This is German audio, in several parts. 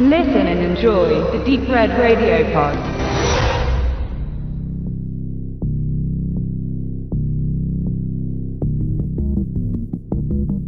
Listen and enjoy the Deep Red Radio Pod.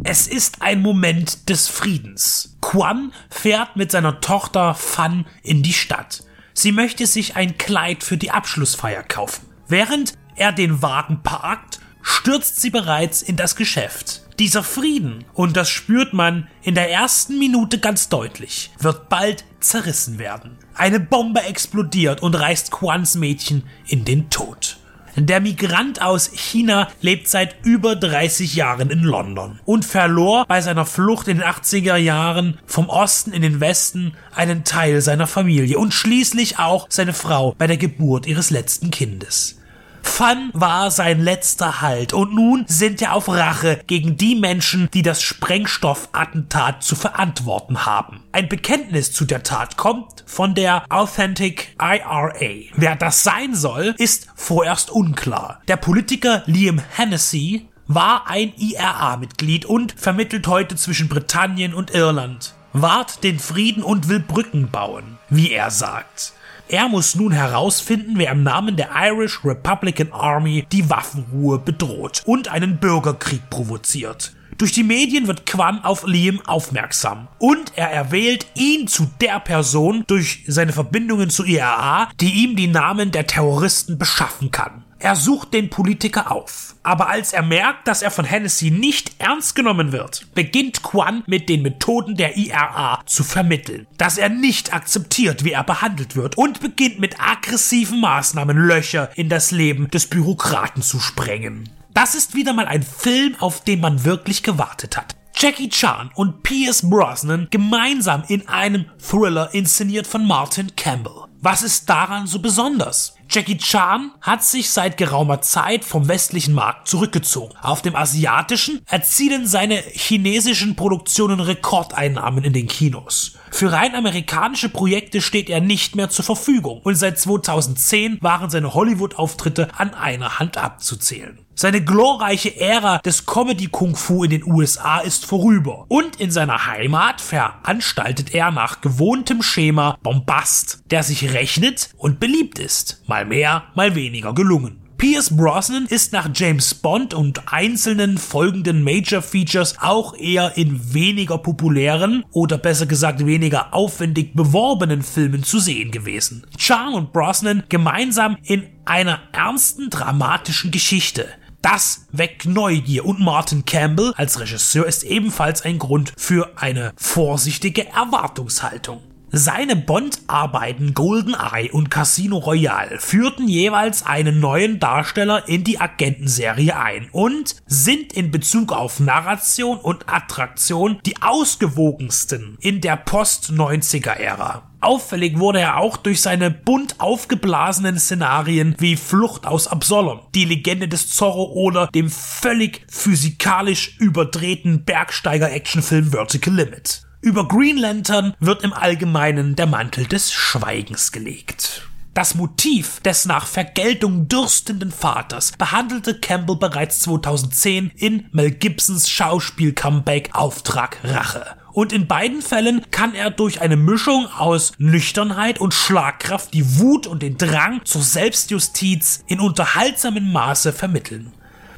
Es ist ein Moment des Friedens. Quan fährt mit seiner Tochter Fan in die Stadt. Sie möchte sich ein Kleid für die Abschlussfeier kaufen. Während er den Wagen parkt, stürzt sie bereits in das Geschäft. Dieser Frieden, und das spürt man in der ersten Minute ganz deutlich, wird bald zerrissen werden. Eine Bombe explodiert und reißt Quans Mädchen in den Tod. Der Migrant aus China lebt seit über 30 Jahren in London und verlor bei seiner Flucht in den 80er Jahren vom Osten in den Westen einen Teil seiner Familie und schließlich auch seine Frau bei der Geburt ihres letzten Kindes. Fun war sein letzter Halt und nun sind er auf Rache gegen die Menschen, die das Sprengstoffattentat zu verantworten haben. Ein Bekenntnis zu der Tat kommt von der Authentic IRA. Wer das sein soll, ist vorerst unklar. Der Politiker Liam Hennessy war ein IRA-Mitglied und vermittelt heute zwischen Britannien und Irland. Wahrt den Frieden und will Brücken bauen, wie er sagt. Er muss nun herausfinden, wer im Namen der Irish Republican Army die Waffenruhe bedroht und einen Bürgerkrieg provoziert. Durch die Medien wird Quan auf Liam aufmerksam und er erwählt ihn zu der Person durch seine Verbindungen zu IRA, die ihm die Namen der Terroristen beschaffen kann. Er sucht den Politiker auf. Aber als er merkt, dass er von Hennessy nicht ernst genommen wird, beginnt Quan mit den Methoden der IRA zu vermitteln, dass er nicht akzeptiert, wie er behandelt wird und beginnt mit aggressiven Maßnahmen Löcher in das Leben des Bürokraten zu sprengen. Das ist wieder mal ein Film, auf den man wirklich gewartet hat. Jackie Chan und Pierce Brosnan gemeinsam in einem Thriller inszeniert von Martin Campbell. Was ist daran so besonders? Jackie Chan hat sich seit geraumer Zeit vom westlichen Markt zurückgezogen. Auf dem asiatischen erzielen seine chinesischen Produktionen Rekordeinnahmen in den Kinos. Für rein amerikanische Projekte steht er nicht mehr zur Verfügung und seit 2010 waren seine Hollywood-Auftritte an einer Hand abzuzählen. Seine glorreiche Ära des Comedy-Kung-Fu in den USA ist vorüber und in seiner Heimat veranstaltet er nach gewohntem Schema Bombast, der sich rechnet und beliebt ist. Mal mehr, mal weniger gelungen. Pierce Brosnan ist nach James Bond und einzelnen folgenden Major Features auch eher in weniger populären oder besser gesagt weniger aufwendig beworbenen Filmen zu sehen gewesen. Chan und Brosnan gemeinsam in einer ernsten dramatischen Geschichte. Das weckt Neugier und Martin Campbell als Regisseur ist ebenfalls ein Grund für eine vorsichtige Erwartungshaltung. Seine Bond-Arbeiten GoldenEye und Casino Royale führten jeweils einen neuen Darsteller in die Agentenserie ein und sind in Bezug auf Narration und Attraktion die ausgewogensten in der Post-90er-Ära. Auffällig wurde er auch durch seine bunt aufgeblasenen Szenarien wie Flucht aus Absalom, die Legende des Zorro oder dem völlig physikalisch überdrehten Bergsteiger-Actionfilm Vertical Limit. Über Green Lantern wird im Allgemeinen der Mantel des Schweigens gelegt. Das Motiv des nach Vergeltung dürstenden Vaters behandelte Campbell bereits 2010 in Mel Gibsons Schauspiel-Comeback Auftrag Rache. Und in beiden Fällen kann er durch eine Mischung aus Nüchternheit und Schlagkraft die Wut und den Drang zur Selbstjustiz in unterhaltsamem Maße vermitteln.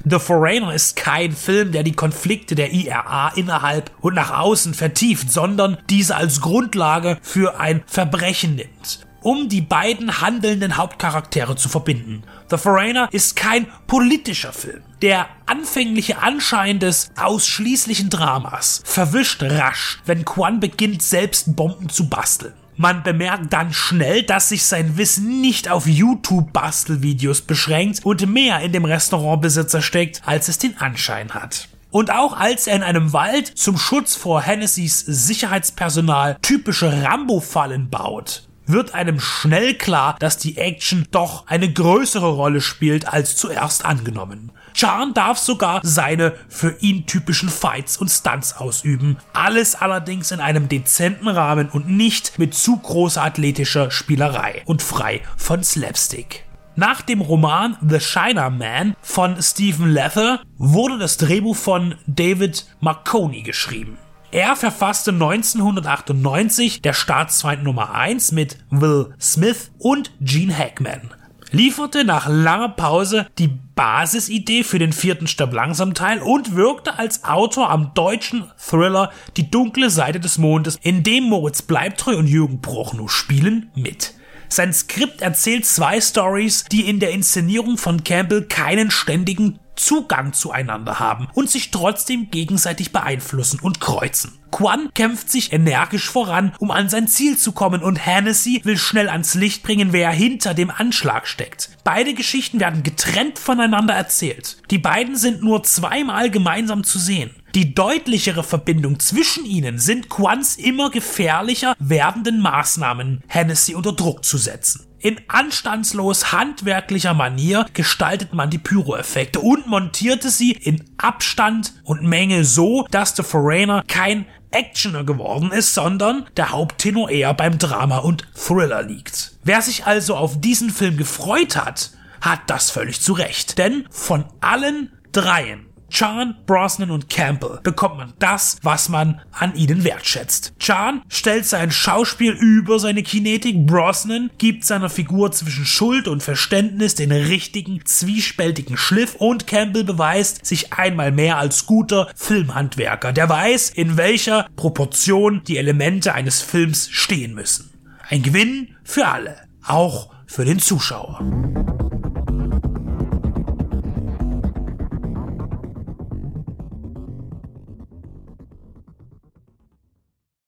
The Foreigner ist kein Film, der die Konflikte der IRA innerhalb und nach außen vertieft, sondern diese als Grundlage für ein Verbrechen nimmt um die beiden handelnden Hauptcharaktere zu verbinden. The Foreigner ist kein politischer Film. Der anfängliche Anschein des ausschließlichen Dramas verwischt rasch, wenn Quan beginnt, selbst Bomben zu basteln. Man bemerkt dann schnell, dass sich sein Wissen nicht auf YouTube-Bastelvideos beschränkt und mehr in dem Restaurantbesitzer steckt, als es den Anschein hat. Und auch als er in einem Wald zum Schutz vor Hennessys Sicherheitspersonal typische Rambo-Fallen baut, wird einem schnell klar, dass die Action doch eine größere Rolle spielt als zuerst angenommen. Chan darf sogar seine für ihn typischen Fights und Stunts ausüben. Alles allerdings in einem dezenten Rahmen und nicht mit zu großer athletischer Spielerei und frei von Slapstick. Nach dem Roman The China Man von Stephen Lether wurde das Drehbuch von David Marconi geschrieben. Er verfasste 1998 der Staatsfeind Nummer 1 mit Will Smith und Gene Hackman lieferte nach langer Pause die Basisidee für den vierten Stirb langsam Teil und wirkte als Autor am deutschen Thriller Die dunkle Seite des Mondes, in dem Moritz Bleibtreu und Jürgen Prochnow spielen, mit. Sein Skript erzählt zwei Stories, die in der Inszenierung von Campbell keinen ständigen Zugang zueinander haben und sich trotzdem gegenseitig beeinflussen und kreuzen. Quan kämpft sich energisch voran, um an sein Ziel zu kommen und Hennessy will schnell ans Licht bringen, wer hinter dem Anschlag steckt. Beide Geschichten werden getrennt voneinander erzählt. Die beiden sind nur zweimal gemeinsam zu sehen. Die deutlichere Verbindung zwischen ihnen sind Quans immer gefährlicher werdenden Maßnahmen, Hennessy unter Druck zu setzen. In anstandslos handwerklicher Manier gestaltet man die Pyroeffekte und montierte sie in Abstand und Menge so, dass The Foreigner kein Actioner geworden ist, sondern der Haupttenor eher beim Drama und Thriller liegt. Wer sich also auf diesen Film gefreut hat, hat das völlig zu Recht. Denn von allen dreien Chan, Brosnan und Campbell bekommt man das, was man an ihnen wertschätzt. Chan stellt sein Schauspiel über seine Kinetik, Brosnan gibt seiner Figur zwischen Schuld und Verständnis den richtigen, zwiespältigen Schliff und Campbell beweist sich einmal mehr als guter Filmhandwerker, der weiß, in welcher Proportion die Elemente eines Films stehen müssen. Ein Gewinn für alle, auch für den Zuschauer.